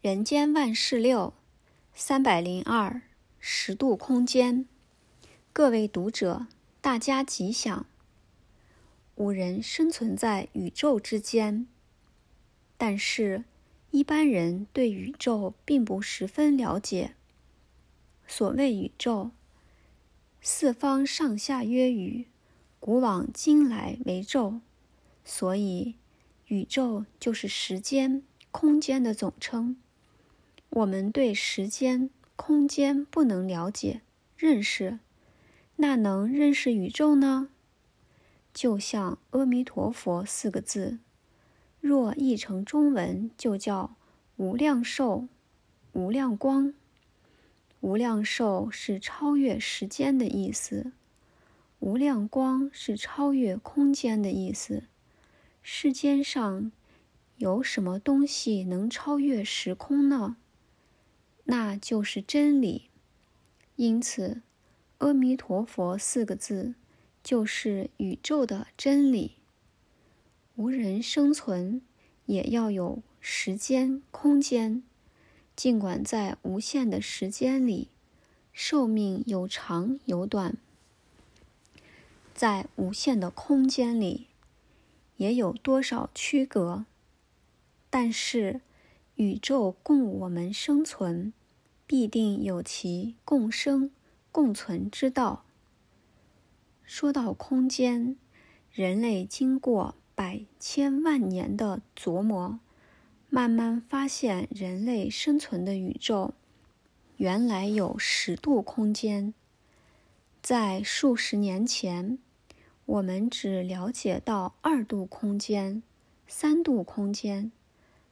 人间万事六，三百零二，十度空间。各位读者，大家吉祥。五人生存在宇宙之间，但是，一般人对宇宙并不十分了解。所谓宇宙，四方上下曰宇，古往今来为宙，所以宇宙就是时间、空间的总称。我们对时间、空间不能了解、认识，那能认识宇宙呢？就像“阿弥陀佛”四个字，若译成中文，就叫“无量寿”、“无量光”。无量寿是超越时间的意思，无量光是超越空间的意思。世间上有什么东西能超越时空呢？那就是真理，因此“阿弥陀佛”四个字就是宇宙的真理。无人生存也要有时间、空间，尽管在无限的时间里，寿命有长有短；在无限的空间里，也有多少区隔。但是，宇宙供我们生存。必定有其共生共存之道。说到空间，人类经过百千万年的琢磨，慢慢发现人类生存的宇宙原来有十度空间。在数十年前，我们只了解到二度空间、三度空间，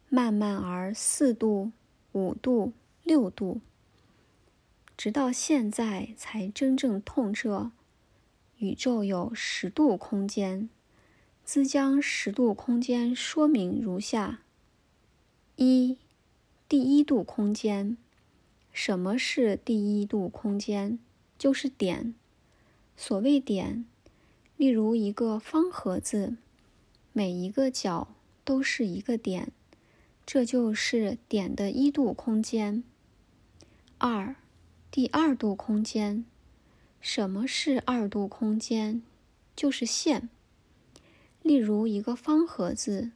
慢慢而四度、五度。六度，直到现在才真正痛彻，宇宙有十度空间。兹将十度空间说明如下：一、第一度空间。什么是第一度空间？就是点。所谓点，例如一个方盒子，每一个角都是一个点，这就是点的一度空间。二，第二度空间。什么是二度空间？就是线。例如一个方盒子，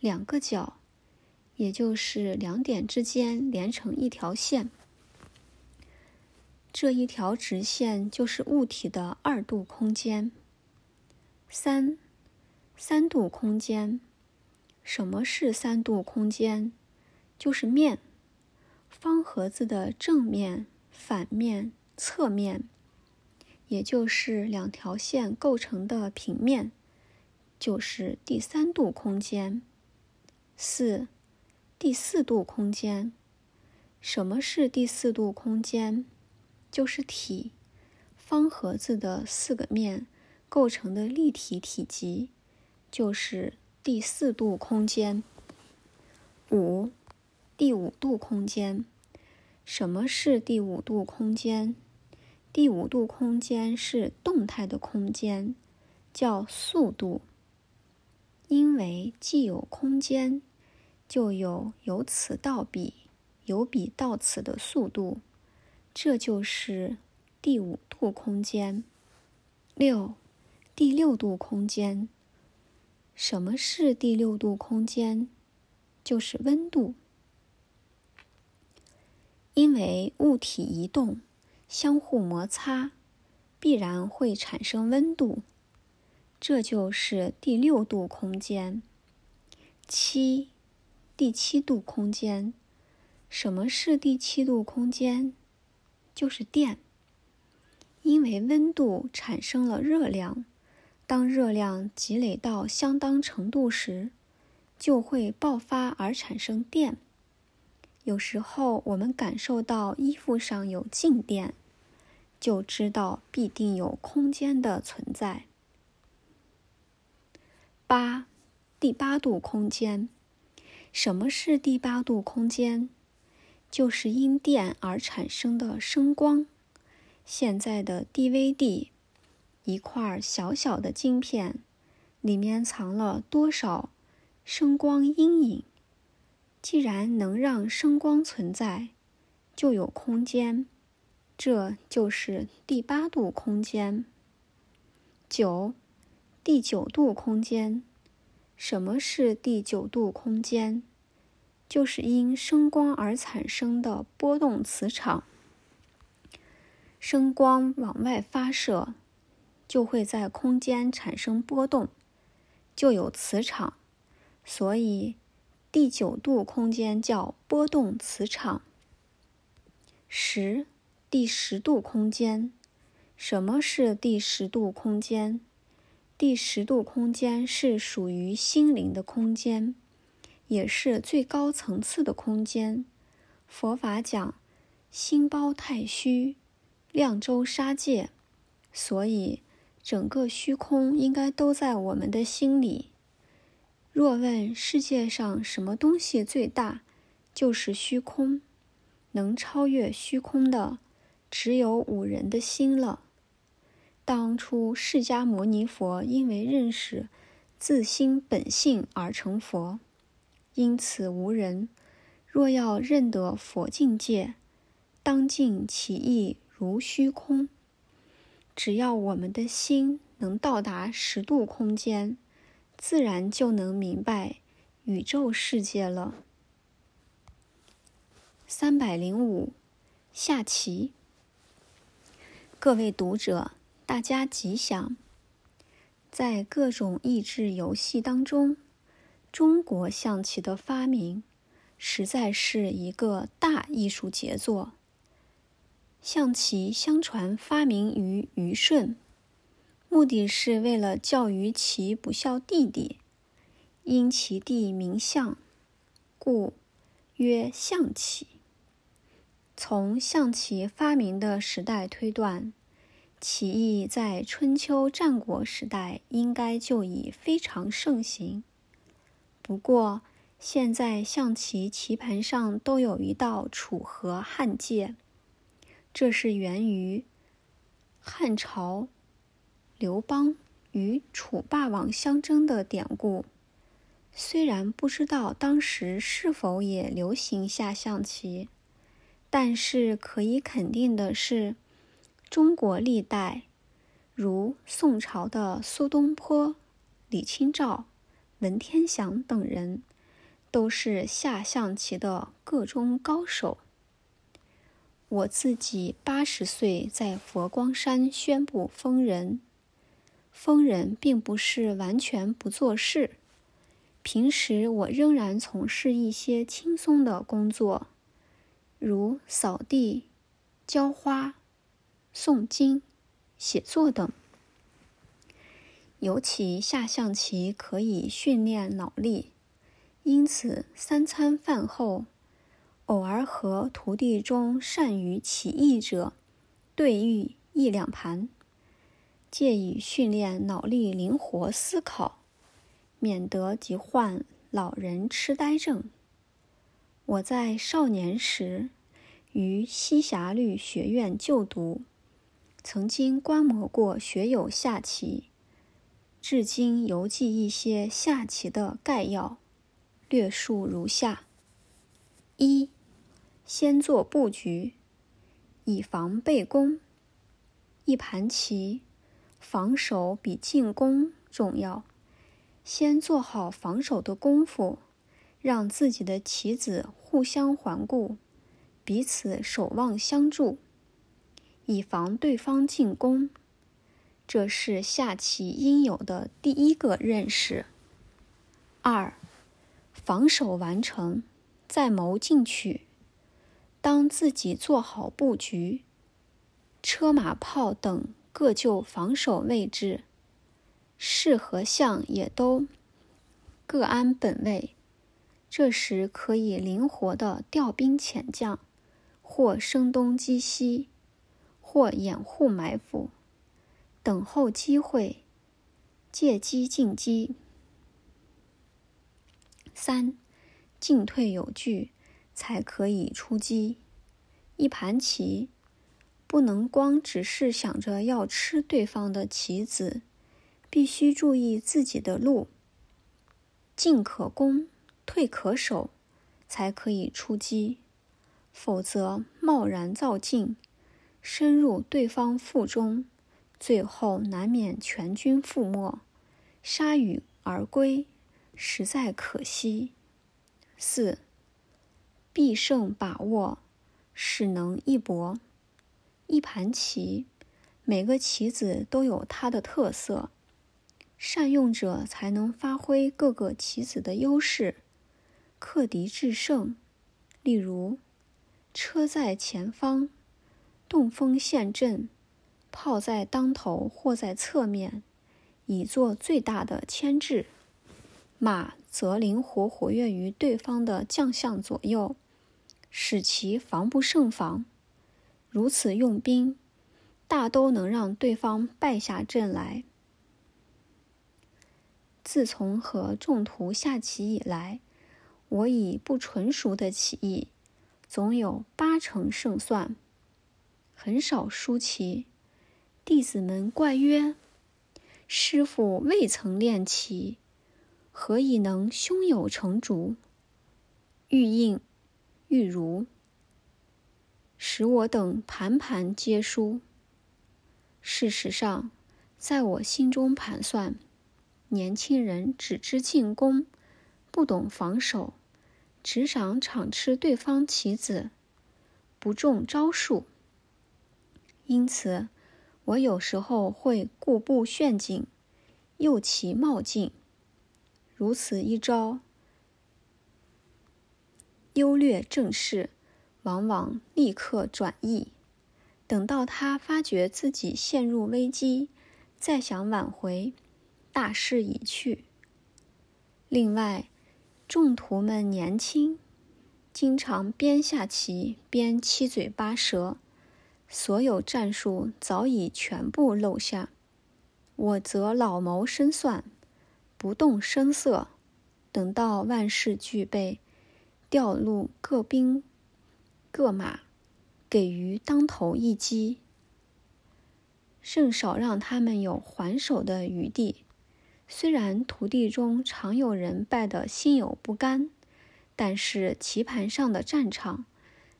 两个角，也就是两点之间连成一条线。这一条直线就是物体的二度空间。三，三度空间。什么是三度空间？就是面。方盒子的正面、反面、侧面，也就是两条线构成的平面，就是第三度空间。四、第四度空间。什么是第四度空间？就是体。方盒子的四个面构成的立体体积，就是第四度空间。五。第五度空间，什么是第五度空间？第五度空间是动态的空间，叫速度。因为既有空间，就有由此到彼、由彼到此的速度，这就是第五度空间。六，第六度空间，什么是第六度空间？就是温度。因为物体移动，相互摩擦，必然会产生温度，这就是第六度空间。七，第七度空间。什么是第七度空间？就是电。因为温度产生了热量，当热量积累到相当程度时，就会爆发而产生电。有时候我们感受到衣服上有静电，就知道必定有空间的存在。八，第八度空间。什么是第八度空间？就是因电而产生的声光。现在的 DVD，一块小小的晶片，里面藏了多少声光阴影？既然能让声光存在，就有空间，这就是第八度空间。九，第九度空间。什么是第九度空间？就是因声光而产生的波动磁场。声光往外发射，就会在空间产生波动，就有磁场。所以，第九度空间叫波动磁场。十，第十度空间。什么是第十度空间？第十度空间是属于心灵的空间，也是最高层次的空间。佛法讲心包太虚，量周沙界，所以整个虚空应该都在我们的心里。若问世界上什么东西最大，就是虚空。能超越虚空的，只有五人的心了。当初释迦牟尼佛因为认识自心本性而成佛，因此无人若要认得佛境界，当尽其意如虚空。只要我们的心能到达十度空间，自然就能明白宇宙世界了。三百零五，下棋。各位读者。大家吉祥！在各种益智游戏当中，中国象棋的发明实在是一个大艺术杰作。象棋相传发明于虞舜，目的是为了教育其不孝弟弟，因其弟名象，故曰象棋。从象棋发明的时代推断。棋艺在春秋战国时代应该就已非常盛行。不过，现在象棋棋盘上都有一道楚河汉界，这是源于汉朝刘邦与楚霸王相争的典故。虽然不知道当时是否也流行下象棋，但是可以肯定的是。中国历代，如宋朝的苏东坡、李清照、文天祥等人，都是下象棋的个中高手。我自己八十岁在佛光山宣布封人，疯人并不是完全不做事，平时我仍然从事一些轻松的工作，如扫地、浇花。诵经、写作等，尤其下象棋可以训练脑力，因此三餐饭后，偶尔和徒弟中善于棋艺者对弈一两盘，借以训练脑力灵活思考，免得急患老人痴呆症。我在少年时于西霞律学院就读。曾经观摩过学友下棋，至今犹记一些下棋的概要，略述如下：一、先做布局，以防被攻。一盘棋，防守比进攻重要。先做好防守的功夫，让自己的棋子互相环顾，彼此守望相助。以防对方进攻，这是下棋应有的第一个认识。二，防守完成，再谋进取。当自己做好布局，车马炮等各就防守位置，士和象也都各安本位，这时可以灵活地调兵遣将，或声东击西。或掩护埋伏，等候机会，借机进击。三，进退有据，才可以出击。一盘棋不能光只是想着要吃对方的棋子，必须注意自己的路。进可攻，退可守，才可以出击，否则贸然造进，深入对方腹中，最后难免全军覆没，铩羽而归，实在可惜。四，必胜把握，使能一搏。一盘棋，每个棋子都有它的特色，善用者才能发挥各个棋子的优势，克敌制胜。例如，车在前方，动锋陷阵，炮在当头或在侧面，以做最大的牵制；马则灵活活跃于对方的将相左右，使其防不胜防。如此用兵，大都能让对方败下阵来。自从和众徒下棋以来，我以不纯熟的棋艺，总有八成胜算，很少输棋。弟子们怪曰：“师傅未曾练棋，何以能胸有成竹？”欲应，欲如。使我等盘盘皆输。事实上，在我心中盘算，年轻人只知进攻，不懂防守，只想场吃对方棋子，不重招数。因此，我有时候会故布陷阱，诱其冒进。如此一招，优劣正势。往往立刻转意，等到他发觉自己陷入危机，再想挽回，大势已去。另外，众徒们年轻，经常边下棋边七嘴八舌，所有战术早已全部露下。我则老谋深算，不动声色，等到万事俱备，调入各兵。各马给予当头一击，甚少让他们有还手的余地。虽然徒弟中常有人败得心有不甘，但是棋盘上的战场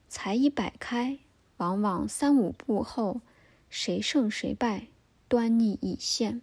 才一摆开，往往三五步后谁胜谁败，端倪已现。